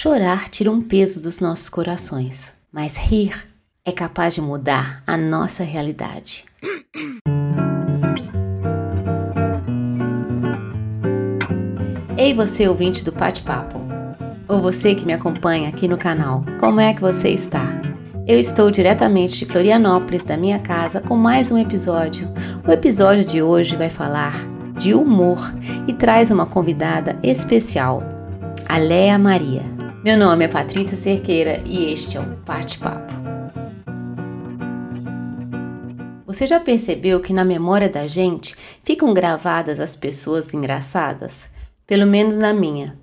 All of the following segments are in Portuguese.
Chorar tira um peso dos nossos corações, mas rir é capaz de mudar a nossa realidade. Ei, você ouvinte do Pate Papo, ou você que me acompanha aqui no canal, como é que você está? Eu estou diretamente de Florianópolis, da minha casa, com mais um episódio. O episódio de hoje vai falar de humor e traz uma convidada especial, a Maria. Meu nome é Patrícia Cerqueira e este é o Pate Papo. Você já percebeu que na memória da gente ficam gravadas as pessoas engraçadas? Pelo menos na minha.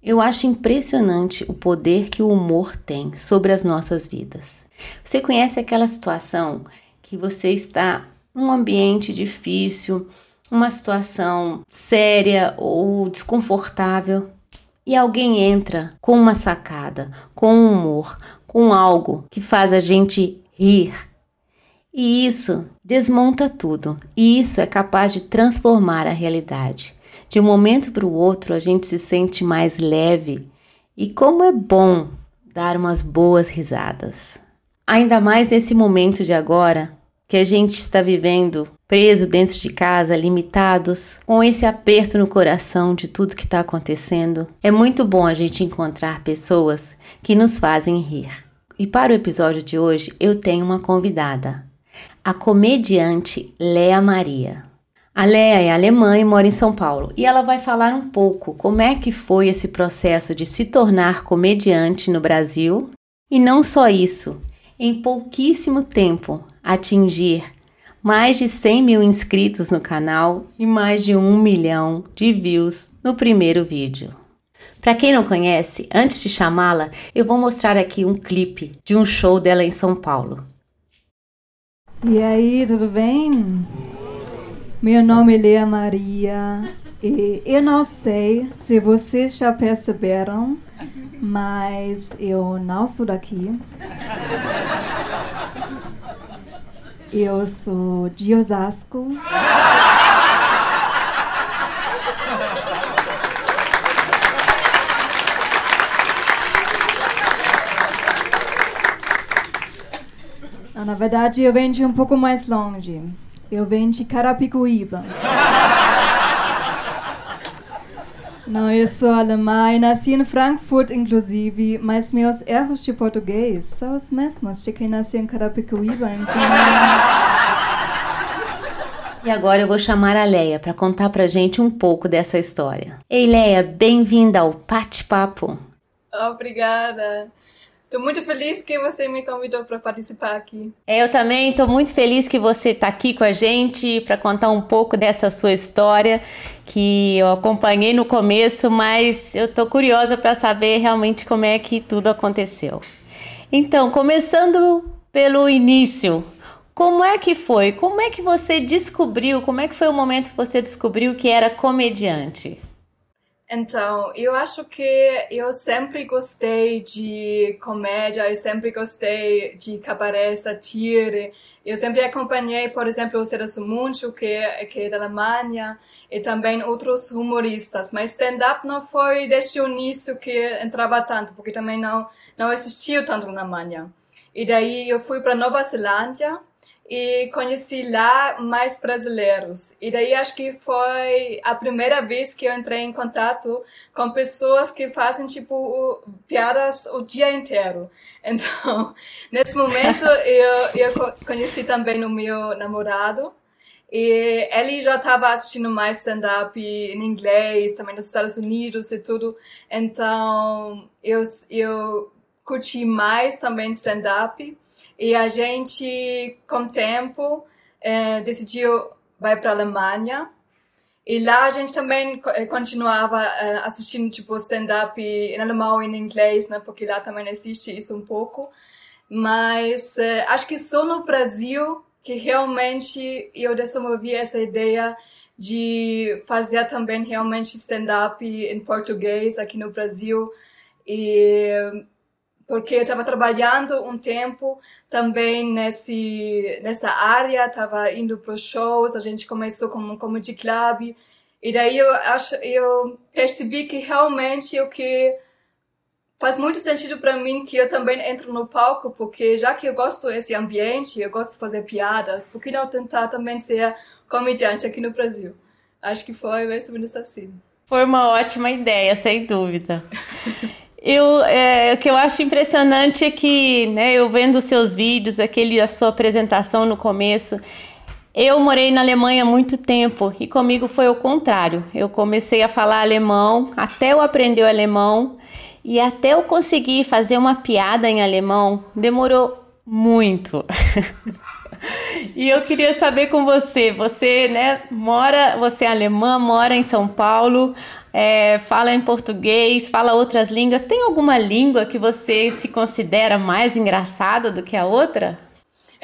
Eu acho impressionante o poder que o humor tem sobre as nossas vidas. Você conhece aquela situação que você está num ambiente difícil, uma situação séria ou desconfortável e alguém entra com uma sacada, com um humor, com algo que faz a gente rir. E isso desmonta tudo, e isso é capaz de transformar a realidade. De um momento para o outro, a gente se sente mais leve, e como é bom dar umas boas risadas. Ainda mais nesse momento de agora, que a gente está vivendo preso dentro de casa, limitados, com esse aperto no coração de tudo que está acontecendo. É muito bom a gente encontrar pessoas que nos fazem rir. E para o episódio de hoje, eu tenho uma convidada, a comediante Léa Maria. A Léa é alemã e mora em São Paulo, e ela vai falar um pouco como é que foi esse processo de se tornar comediante no Brasil. E não só isso, em pouquíssimo tempo atingir mais de 100 mil inscritos no canal e mais de um milhão de views no primeiro vídeo. Para quem não conhece, antes de chamá-la, eu vou mostrar aqui um clipe de um show dela em São Paulo. E aí, tudo bem? Meu nome é Lea Maria e eu não sei se vocês já perceberam, mas eu não sou daqui. Eu sou de Osasco. Na verdade, eu venho de um pouco mais longe. Eu venho de Carapicuíba. Não, eu sou alemã e nasci em Frankfurt, inclusive, mas meus erros de português são os mesmos de quem nasceu em Carapicuíba. Então... E agora eu vou chamar a Leia para contar pra gente um pouco dessa história. Ei, Leia, bem-vinda ao Pate Papo. Obrigada. Estou muito feliz que você me convidou para participar aqui. É, eu também estou muito feliz que você está aqui com a gente para contar um pouco dessa sua história que eu acompanhei no começo, mas eu estou curiosa para saber realmente como é que tudo aconteceu. Então, começando pelo início, como é que foi? Como é que você descobriu? Como é que foi o momento que você descobriu que era comediante? Então, eu acho que eu sempre gostei de comédia, eu sempre gostei de cabaré, satire. Eu sempre acompanhei, por exemplo, o Cerasu Muncho, que, que é da Alemanha, e também outros humoristas. Mas stand-up não foi desde o início que entrava tanto, porque também não, não existiu tanto na Alemanha. E daí eu fui para Nova Zelândia, e conheci lá mais brasileiros. E daí acho que foi a primeira vez que eu entrei em contato com pessoas que fazem tipo piadas o dia inteiro. Então, nesse momento eu, eu conheci também o meu namorado. E ele já estava assistindo mais stand-up em inglês, também nos Estados Unidos e tudo. Então, eu, eu curti mais também stand-up. E a gente, com o tempo, é, decidiu vai para a Alemanha. E lá a gente também eh, continuava é, assistindo tipo stand-up em alemão e em inglês, né? Porque lá também existe isso um pouco. Mas acho que só no Brasil que realmente eu desenvolvi essa ideia de fazer também realmente stand-up em português aqui no Brasil. E porque eu estava trabalhando um tempo também nesse nessa área, estava indo para shows, a gente começou com um comedy club e daí eu acho eu percebi que realmente o que faz muito sentido para mim que eu também entro no palco, porque já que eu gosto desse ambiente, eu gosto de fazer piadas, por que não tentar também ser comediante aqui no Brasil? Acho que foi mais ou menos assim. Foi uma ótima ideia, sem dúvida. Eu, é, o que eu acho impressionante é que, né, eu vendo seus vídeos, aquele, a sua apresentação no começo, eu morei na Alemanha há muito tempo e comigo foi o contrário. Eu comecei a falar alemão, até eu aprender o alemão e até eu conseguir fazer uma piada em alemão, demorou muito. e eu queria saber com você, você, né, mora, você é alemã, mora em São Paulo, é, fala em português, fala outras línguas. Tem alguma língua que você se considera mais engraçada do que a outra?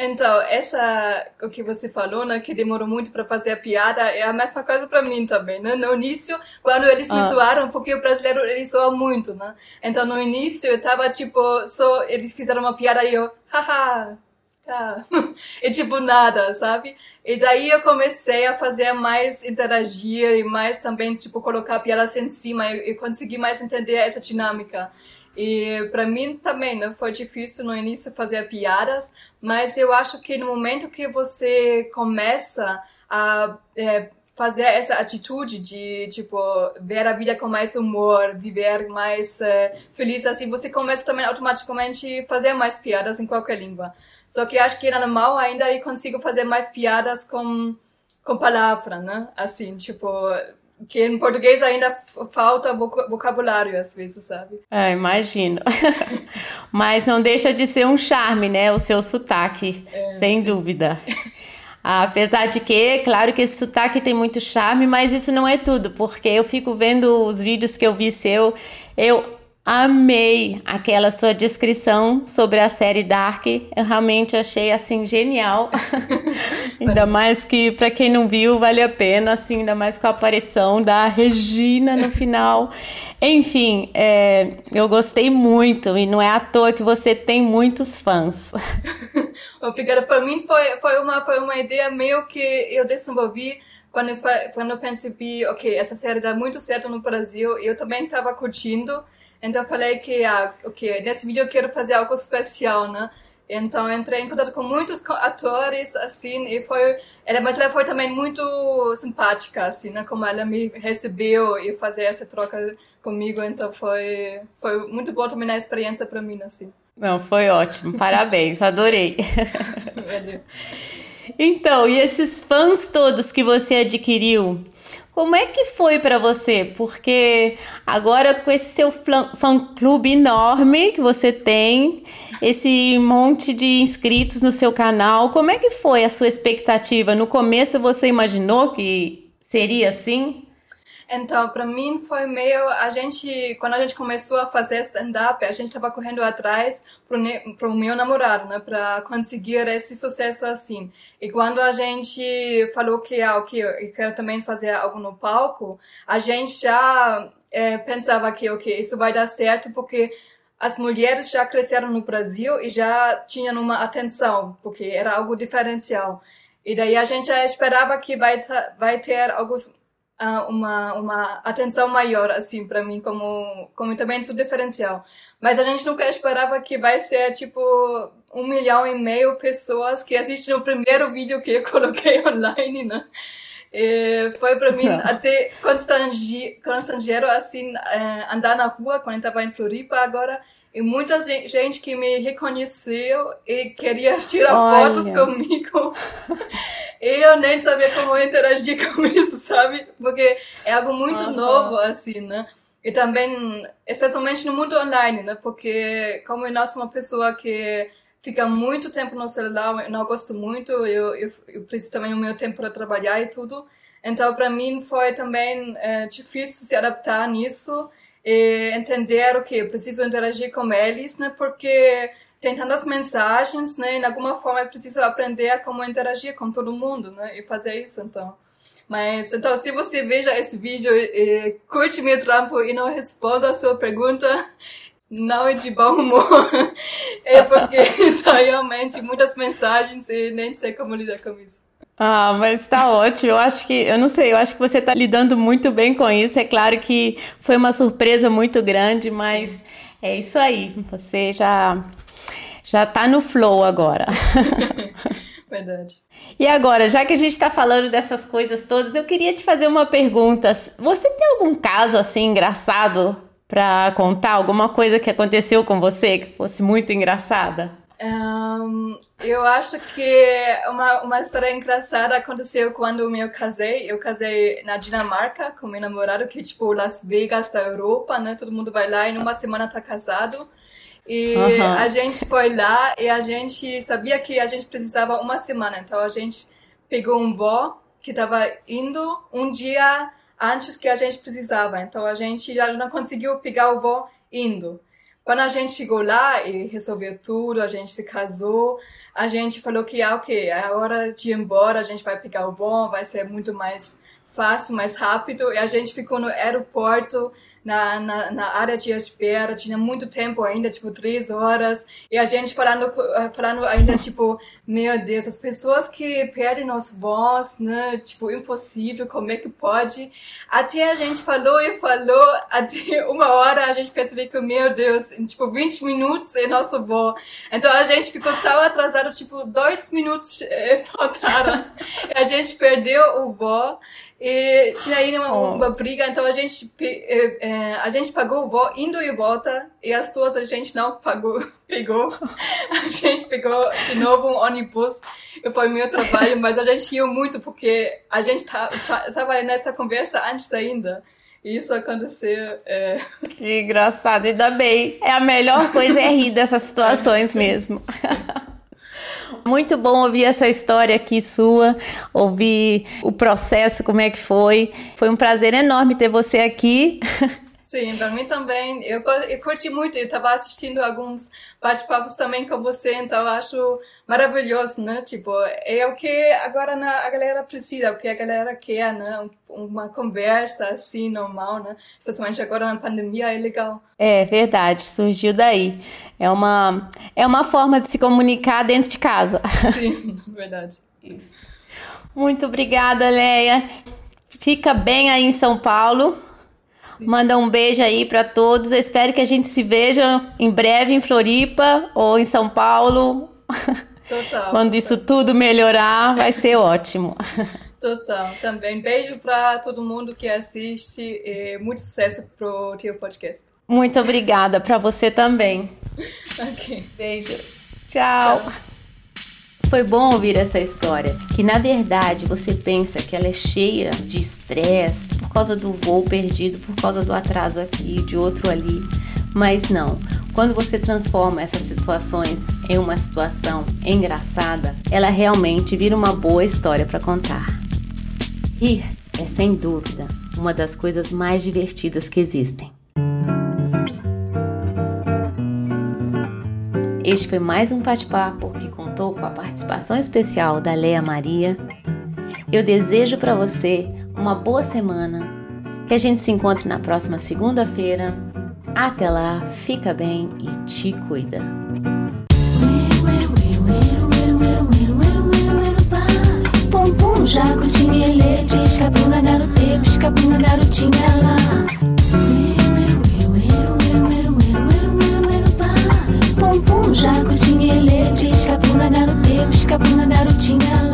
Então, essa, o que você falou, né, que demorou muito para fazer a piada, é a mesma coisa para mim também, né? No início, quando eles me ah. zoaram, porque o brasileiro, ele zoa muito, né? Então, no início, eu tava, tipo, só, eles fizeram uma piada e eu, haha, tá. e tipo, nada, sabe? E daí eu comecei a fazer mais interagir e mais também, tipo, colocar piadas em cima e, e consegui mais entender essa dinâmica. E para mim também né, foi difícil no início fazer piadas, mas eu acho que no momento que você começa a é, fazer essa atitude de tipo ver a vida com mais humor, viver mais é, feliz assim, você começa também automaticamente fazer mais piadas em qualquer língua. Só que acho que em alemão ainda eu consigo fazer mais piadas com com palavra, né? Assim, tipo, que em português ainda falta vocabulário às vezes, sabe? É, imagino. Mas não deixa de ser um charme, né? O seu sotaque, é, sem sim. dúvida. Apesar de que, claro que esse sotaque tem muito charme, mas isso não é tudo, porque eu fico vendo os vídeos que eu vi seu, eu Amei aquela sua descrição sobre a série Dark. Eu realmente achei assim genial. ainda mais que para quem não viu, vale a pena, assim, ainda mais com a aparição da Regina no final. Enfim, é, eu gostei muito e não é à toa que você tem muitos fãs. Obrigada. Para mim foi foi uma foi uma ideia meio que eu desenvolvi quando eu, quando eu percebi, ok, essa série dá muito certo no Brasil. Eu também estava curtindo. Então eu falei que, ah, ok, nesse vídeo eu quero fazer algo especial, né? Então entrei em contato com muitos atores, assim, e foi... Ela, mas ela foi também muito simpática, assim, né? Como ela me recebeu e fazer essa troca comigo, então foi, foi muito boa também a experiência para mim, assim. Não, foi ótimo, parabéns, adorei. então, e esses fãs todos que você adquiriu, como é que foi para você? Porque agora com esse seu fã-clube enorme que você tem, esse monte de inscritos no seu canal, como é que foi a sua expectativa? No começo você imaginou que seria assim? Então, para mim foi meio a gente quando a gente começou a fazer stand-up, a gente estava correndo atrás para o meu namorado, né, para conseguir esse sucesso assim. E quando a gente falou que ah, ok, eu quero também fazer algo no palco, a gente já é, pensava que ok, isso vai dar certo porque as mulheres já cresceram no Brasil e já tinham uma atenção, porque era algo diferencial. E daí a gente já esperava que vai, vai ter alguns uma, uma atenção maior, assim, para mim, como, como também seu diferencial. Mas a gente nunca esperava que vai ser, tipo, um milhão e meio pessoas que assistem o primeiro vídeo que eu coloquei online, né? E foi para mim até constrangero, assim, eh, andar na rua quando eu estava em Floripa agora e muita gente que me reconheceu e queria tirar Olha. fotos comigo. e eu nem sabia como interagir com isso, sabe? Porque é algo muito uhum. novo, assim, né? E também, especialmente no mundo online, né? Porque como eu sou uma pessoa que fica muito tempo no celular, eu não gosto muito, eu, eu, eu preciso também do meu tempo para trabalhar e tudo. Então, para mim, foi também é, difícil se adaptar nisso e entender o que eu preciso interagir com eles, né? Porque tem tantas mensagens, né? E de alguma forma eu preciso aprender a como interagir com todo mundo, né? E fazer isso, então. Mas, então, se você veja esse vídeo e, e curte meu trampo e não responda a sua pergunta, não é de bom humor. é porque tá realmente muitas mensagens e nem sei como lidar com isso. Ah, mas tá ótimo. Eu acho que, eu não sei, eu acho que você tá lidando muito bem com isso. É claro que foi uma surpresa muito grande, mas Sim. é isso aí. Você já já tá no flow agora. Verdade. E agora, já que a gente está falando dessas coisas todas, eu queria te fazer uma pergunta. Você tem algum caso assim engraçado para contar? Alguma coisa que aconteceu com você que fosse muito engraçada? Um, eu acho que uma, uma história engraçada aconteceu quando eu casei. Eu casei na Dinamarca com meu namorado, que é tipo Las Vegas da Europa, né? Todo mundo vai lá e numa semana tá casado. E uhum. a gente foi lá e a gente sabia que a gente precisava uma semana. Então a gente pegou um voo que estava indo um dia antes que a gente precisava. Então a gente já não conseguiu pegar o voo indo. Quando a gente chegou lá e resolveu tudo, a gente se casou, a gente falou que, ah, ok, é hora de ir embora, a gente vai pegar o bom, vai ser muito mais fácil, mais rápido. E a gente ficou no aeroporto na, na, na, área de espera, tinha muito tempo ainda, tipo, três horas, e a gente falando, eh, falando ainda, tipo, meu Deus, as pessoas que perdem os voz, né, tipo, impossível, como é que pode? Até a gente falou e falou, até uma hora a gente percebeu que, meu Deus, em, tipo, 20 minutos é nosso voo. Então a gente ficou tão atrasado, tipo, dois minutos eh, faltaram, a gente perdeu o voo, e tinha aí uma, oh. uma briga, então a gente, é, a gente pagou o indo e volta, e as duas a gente não pagou, pegou. A gente pegou de novo um ônibus, e foi meu trabalho, mas a gente riu muito porque a gente tá, tava nessa conversa antes ainda. E isso aconteceu. É... Que engraçado, ainda bem. É a melhor coisa é rir dessas situações mesmo. Sim. Muito bom ouvir essa história aqui sua, ouvir o processo, como é que foi. Foi um prazer enorme ter você aqui. Sim, para mim também. Eu, eu curti muito, eu estava assistindo alguns bate-papos também com você, então eu acho maravilhoso, né? Tipo, é o que agora a galera precisa, o que a galera quer, né? Uma conversa assim, normal, né? Especialmente agora na pandemia, é legal. É verdade, surgiu daí. É uma, é uma forma de se comunicar dentro de casa. Sim, verdade. Isso. Muito obrigada, Leia. Fica bem aí em São Paulo. Manda um beijo aí para todos. Eu espero que a gente se veja em breve em Floripa ou em São Paulo. Total. Quando isso tudo melhorar, vai ser ótimo. Total. Também beijo para todo mundo que assiste e muito sucesso pro teu podcast. Muito obrigada para você também. ok. Beijo. Tchau. Tchau. Foi bom ouvir essa história, que na verdade você pensa que ela é cheia de estresse por causa do voo perdido, por causa do atraso aqui, de outro ali, mas não. Quando você transforma essas situações em uma situação engraçada, ela realmente vira uma boa história para contar. Rir é sem dúvida uma das coisas mais divertidas que existem. Este foi mais um bate-papo que contou com a participação especial da Leia Maria. Eu desejo para você uma boa semana, que a gente se encontre na próxima segunda-feira. Até lá, fica bem e te cuida. bunda, garotinha lá. Pum, pum, escapando a garotinha.